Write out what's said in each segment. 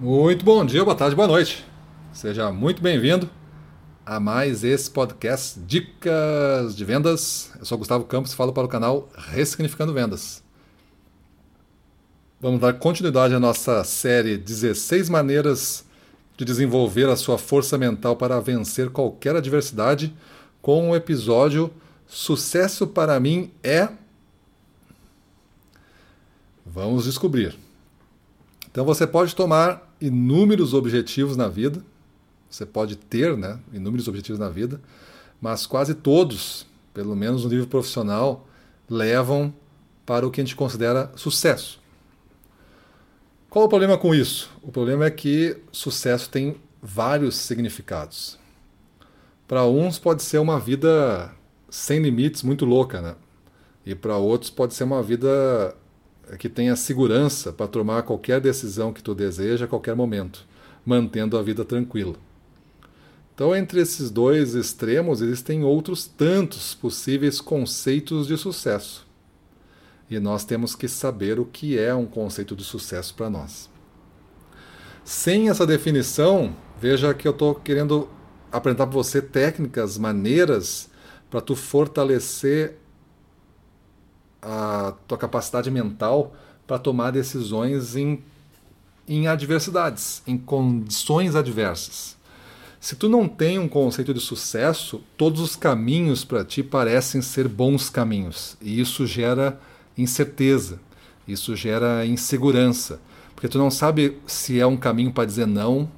Muito bom dia, boa tarde, boa noite. Seja muito bem-vindo a mais esse podcast Dicas de Vendas. Eu sou Gustavo Campos e falo para o canal Ressignificando Vendas. Vamos dar continuidade à nossa série 16 maneiras de desenvolver a sua força mental para vencer qualquer adversidade com o episódio Sucesso para mim é Vamos descobrir. Então você pode tomar inúmeros objetivos na vida, você pode ter né, inúmeros objetivos na vida, mas quase todos, pelo menos no nível profissional, levam para o que a gente considera sucesso. Qual o problema com isso? O problema é que sucesso tem vários significados. Para uns pode ser uma vida sem limites, muito louca, né? E para outros pode ser uma vida que tenha segurança para tomar qualquer decisão que tu deseja a qualquer momento, mantendo a vida tranquila. Então, entre esses dois extremos, existem outros tantos possíveis conceitos de sucesso. E nós temos que saber o que é um conceito de sucesso para nós. Sem essa definição, veja que eu estou querendo apresentar para você técnicas, maneiras para tu fortalecer a tua capacidade mental para tomar decisões em, em adversidades, em condições adversas. Se tu não tem um conceito de sucesso, todos os caminhos para ti parecem ser bons caminhos, e isso gera incerteza, isso gera insegurança, porque tu não sabe se é um caminho para dizer não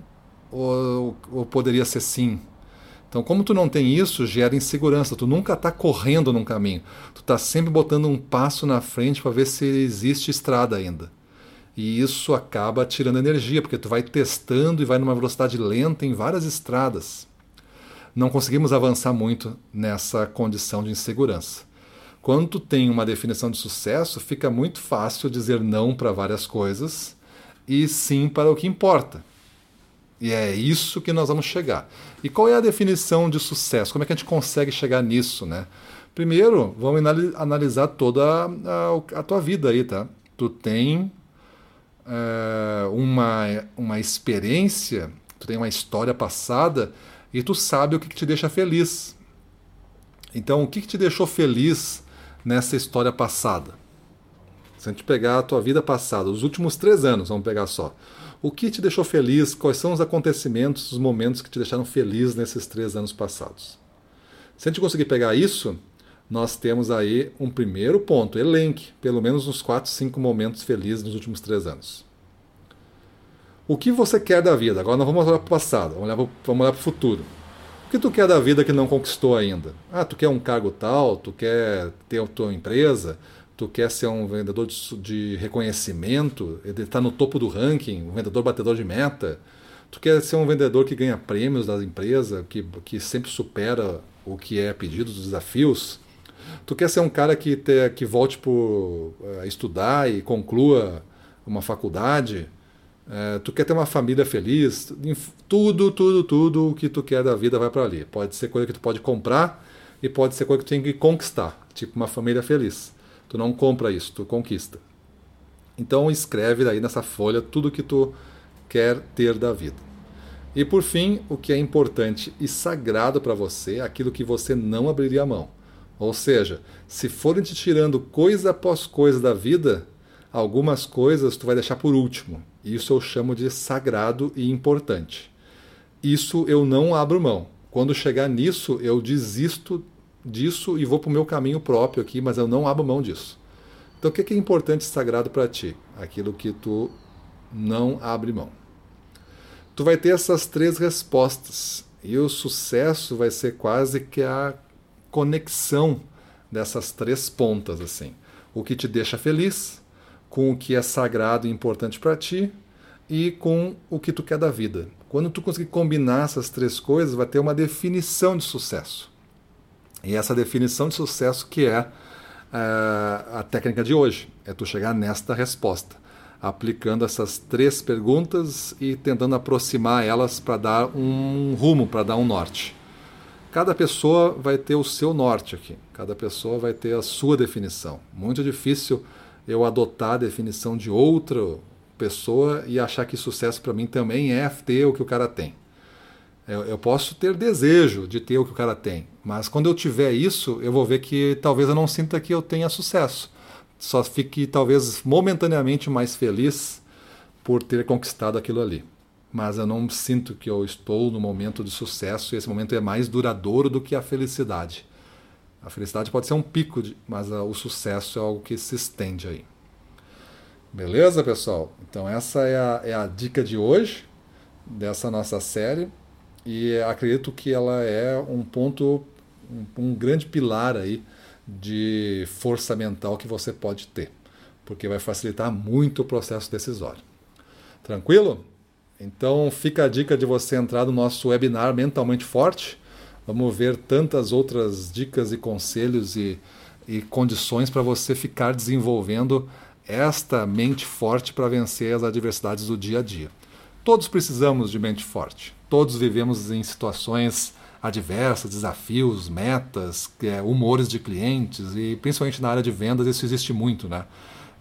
ou, ou poderia ser sim. Então, como tu não tem isso, gera insegurança. Tu nunca está correndo num caminho. Tu está sempre botando um passo na frente para ver se existe estrada ainda. E isso acaba tirando energia, porque tu vai testando e vai numa velocidade lenta em várias estradas. Não conseguimos avançar muito nessa condição de insegurança. Quando tu tem uma definição de sucesso, fica muito fácil dizer não para várias coisas e sim para o que importa. E é isso que nós vamos chegar. E qual é a definição de sucesso? Como é que a gente consegue chegar nisso, né? Primeiro, vamos analisar toda a, a, tua vida aí, tá? Tu tem é, uma, uma experiência, tu tem uma história passada e tu sabe o que, que te deixa feliz. Então, o que, que te deixou feliz nessa história passada? Se a gente pegar a tua vida passada, os últimos três anos, vamos pegar só. O que te deixou feliz? Quais são os acontecimentos, os momentos que te deixaram feliz nesses três anos passados? Se a gente conseguir pegar isso, nós temos aí um primeiro ponto, elenque, pelo menos uns 4, 5 momentos felizes nos últimos três anos. O que você quer da vida? Agora nós vamos olhar para o passado, vamos olhar para o futuro. O que tu quer da vida que não conquistou ainda? Ah, tu quer um cargo tal, tu quer ter a tua empresa, tu quer ser um vendedor de, de reconhecimento, ele está no topo do ranking, um vendedor batedor de meta, tu quer ser um vendedor que ganha prêmios da empresa, que, que sempre supera o que é pedido, os desafios, tu quer ser um cara que, te, que volte por, uh, estudar e conclua uma faculdade, uh, tu quer ter uma família feliz, tudo, tudo, tudo o que tu quer da vida vai para ali. Pode ser coisa que tu pode comprar e pode ser coisa que tu tem que conquistar, tipo uma família feliz. Tu não compra isso, tu conquista. Então escreve aí nessa folha tudo que tu quer ter da vida. E por fim, o que é importante e sagrado para você, aquilo que você não abriria mão. Ou seja, se forem te tirando coisa após coisa da vida, algumas coisas tu vai deixar por último. Isso eu chamo de sagrado e importante. Isso eu não abro mão. Quando chegar nisso, eu desisto disso e vou para o meu caminho próprio aqui, mas eu não abro mão disso. Então, o que é importante e sagrado para ti? Aquilo que tu não abre mão. Tu vai ter essas três respostas e o sucesso vai ser quase que a conexão dessas três pontas assim. O que te deixa feliz, com o que é sagrado e importante para ti e com o que tu quer da vida. Quando tu conseguir combinar essas três coisas, vai ter uma definição de sucesso. E essa definição de sucesso que é uh, a técnica de hoje, é tu chegar nesta resposta, aplicando essas três perguntas e tentando aproximar elas para dar um rumo, para dar um norte. Cada pessoa vai ter o seu norte aqui, cada pessoa vai ter a sua definição. Muito difícil eu adotar a definição de outro pessoa e achar que sucesso para mim também é ter o que o cara tem. Eu, eu, posso ter desejo de ter o que o cara tem, mas quando eu tiver isso, eu vou ver que talvez eu não sinta que eu tenha sucesso. Só fique talvez momentaneamente mais feliz por ter conquistado aquilo ali. Mas eu não sinto que eu estou no momento de sucesso e esse momento é mais duradouro do que a felicidade. A felicidade pode ser um pico, de, mas o sucesso é algo que se estende aí. Beleza, pessoal? Então, essa é a, é a dica de hoje, dessa nossa série, e acredito que ela é um ponto, um, um grande pilar aí de força mental que você pode ter, porque vai facilitar muito o processo decisório. Tranquilo? Então fica a dica de você entrar no nosso webinar Mentalmente Forte. Vamos ver tantas outras dicas e conselhos e, e condições para você ficar desenvolvendo esta mente forte para vencer as adversidades do dia a dia. Todos precisamos de mente forte. Todos vivemos em situações adversas, desafios, metas, é, humores de clientes e principalmente na área de vendas isso existe muito, né?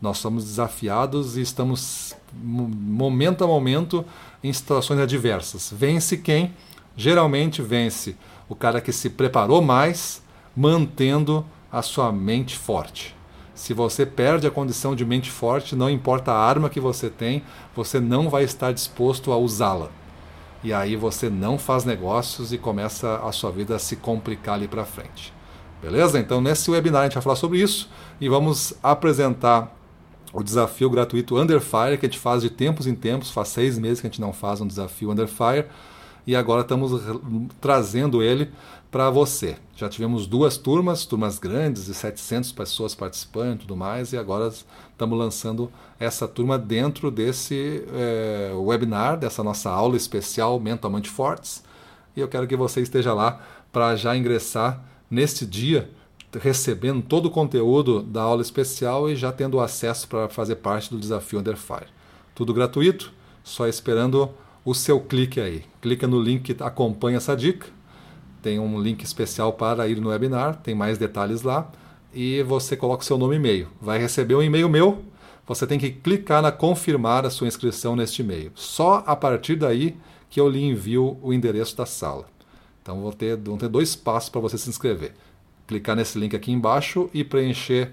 Nós somos desafiados e estamos momento a momento em situações adversas. Vence quem? Geralmente vence o cara que se preparou mais, mantendo a sua mente forte. Se você perde a condição de mente forte, não importa a arma que você tem, você não vai estar disposto a usá-la. E aí você não faz negócios e começa a sua vida a se complicar ali para frente. Beleza? Então nesse webinar a gente vai falar sobre isso e vamos apresentar o desafio gratuito Under Fire que a gente faz de tempos em tempos, faz seis meses que a gente não faz um desafio Under Fire e agora estamos trazendo ele para você. Já tivemos duas turmas, turmas grandes, de 700 pessoas participando e tudo mais, e agora estamos lançando essa turma dentro desse é, webinar, dessa nossa aula especial Mentalmente Fortes. E eu quero que você esteja lá para já ingressar neste dia, recebendo todo o conteúdo da aula especial e já tendo acesso para fazer parte do desafio Under Fire. Tudo gratuito, só esperando o seu clique aí. Clica no link que acompanha essa dica tem um link especial para ir no webinar, tem mais detalhes lá e você coloca o seu nome e e-mail. Vai receber um e-mail meu, você tem que clicar na confirmar a sua inscrição neste e-mail. Só a partir daí que eu lhe envio o endereço da sala. Então vou ter, vão ter dois passos para você se inscrever. Clicar nesse link aqui embaixo e preencher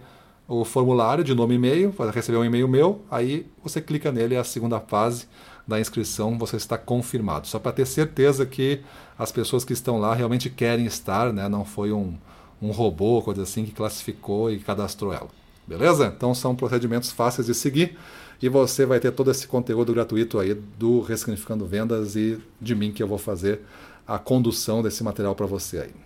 o formulário de nome e e-mail, vai receber um e-mail meu, aí você clica nele, é a segunda fase da inscrição, você está confirmado. Só para ter certeza que as pessoas que estão lá realmente querem estar, né? não foi um, um robô, coisa assim, que classificou e cadastrou ela. Beleza? Então são procedimentos fáceis de seguir e você vai ter todo esse conteúdo gratuito aí do Ressignificando Vendas e de mim que eu vou fazer a condução desse material para você aí.